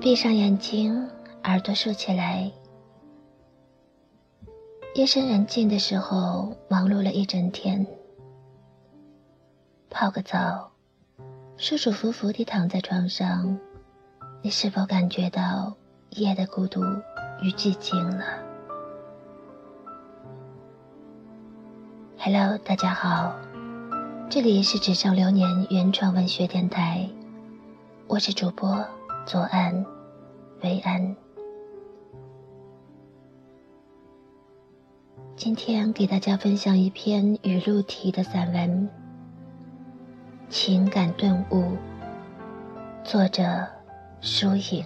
闭上眼睛，耳朵竖起来。夜深人静的时候，忙碌了一整天，泡个澡，舒舒服服地躺在床上，你是否感觉到夜的孤独与寂静呢？Hello，大家好，这里是纸上流年原创文学电台，我是主播。左岸，维安。今天给大家分享一篇语录体的散文《情感顿悟》，作者疏影。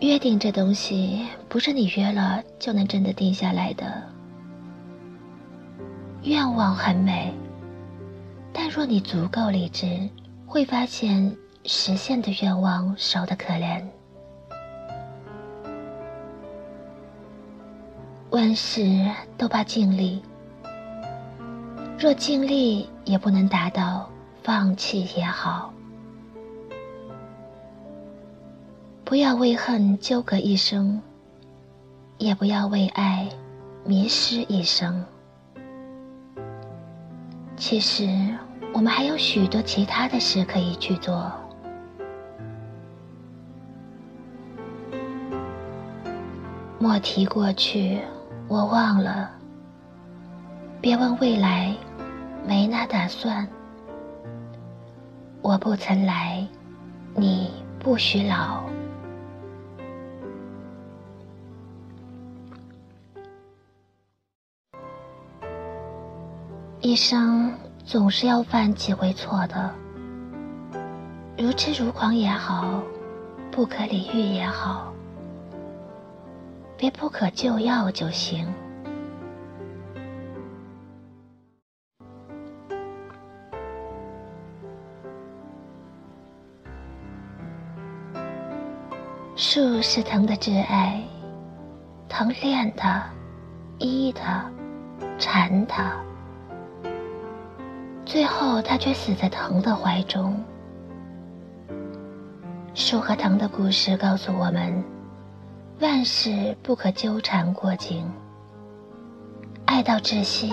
约定这东西，不是你约了就能真的定下来的。愿望很美，但若你足够理智，会发现实现的愿望少得可怜。万事都怕尽力，若尽力也不能达到，放弃也好。不要为恨纠葛一生，也不要为爱迷失一生。其实，我们还有许多其他的事可以去做。莫提过去，我忘了。别问未来，没那打算。我不曾来，你不许老。一生总是要犯几回错的，如痴如狂也好，不可理喻也好，别不可救药就行。树是藤的挚爱，藤恋它，依它，缠它。最后，他却死在藤的怀中。树和藤的故事告诉我们：万事不可纠缠过紧，爱到窒息，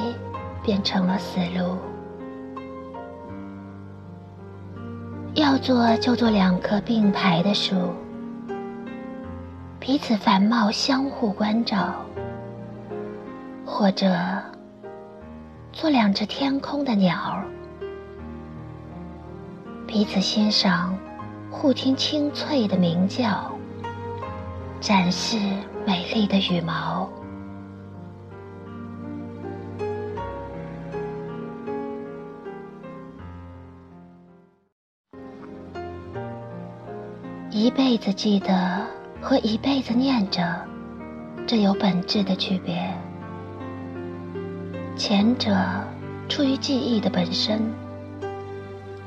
变成了死路。要做就做两棵并排的树，彼此繁茂，相互关照，或者。做两只天空的鸟，彼此欣赏，互听清脆的鸣叫，展示美丽的羽毛。一辈子记得和一辈子念着，这有本质的区别。前者出于记忆的本身，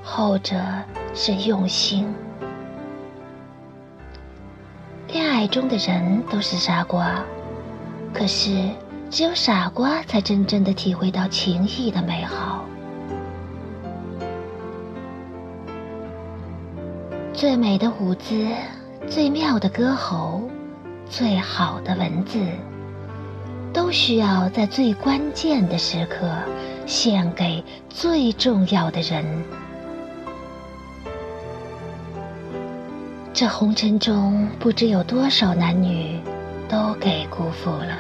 后者是用心。恋爱中的人都是傻瓜，可是只有傻瓜才真正的体会到情谊的美好。最美的舞姿，最妙的歌喉，最好的文字。都需要在最关键的时刻献给最重要的人。这红尘中不知有多少男女都给辜负了。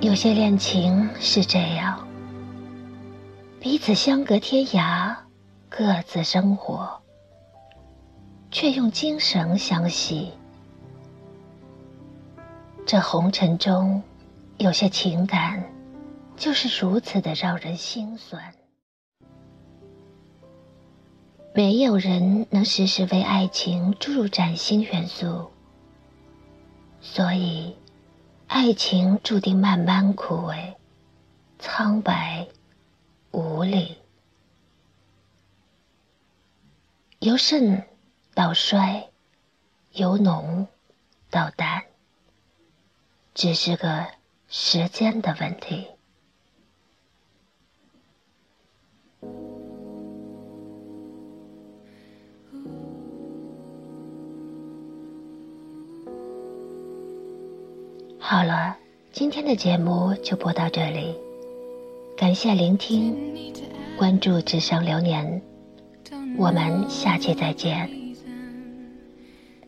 有些恋情是这样，彼此相隔天涯，各自生活。却用精神相系。这红尘中，有些情感，就是如此的让人心酸。没有人能时时为爱情注入崭新元素，所以，爱情注定慢慢枯萎、苍白、无力，由甚。到衰，由浓到淡，只是个时间的问题。好了，今天的节目就播到这里，感谢聆听，关注纸上流年，我们下期再见。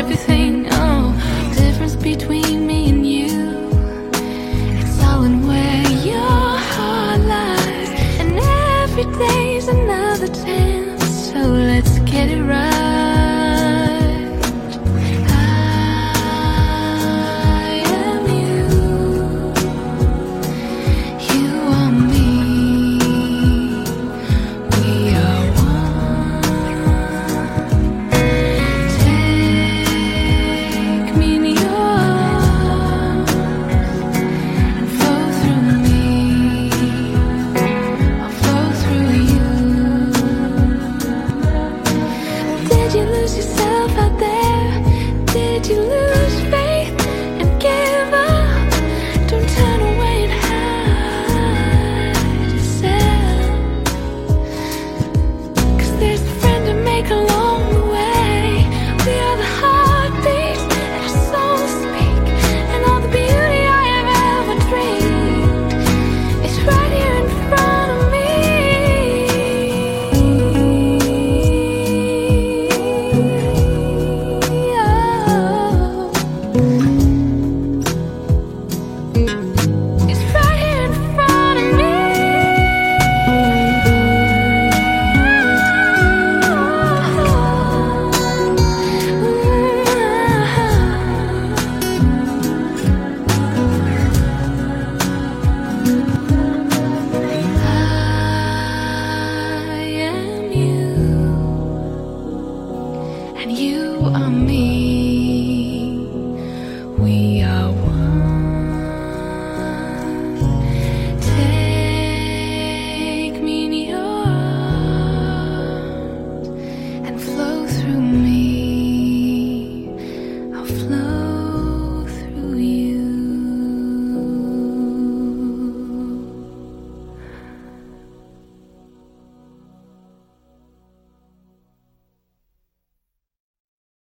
everything.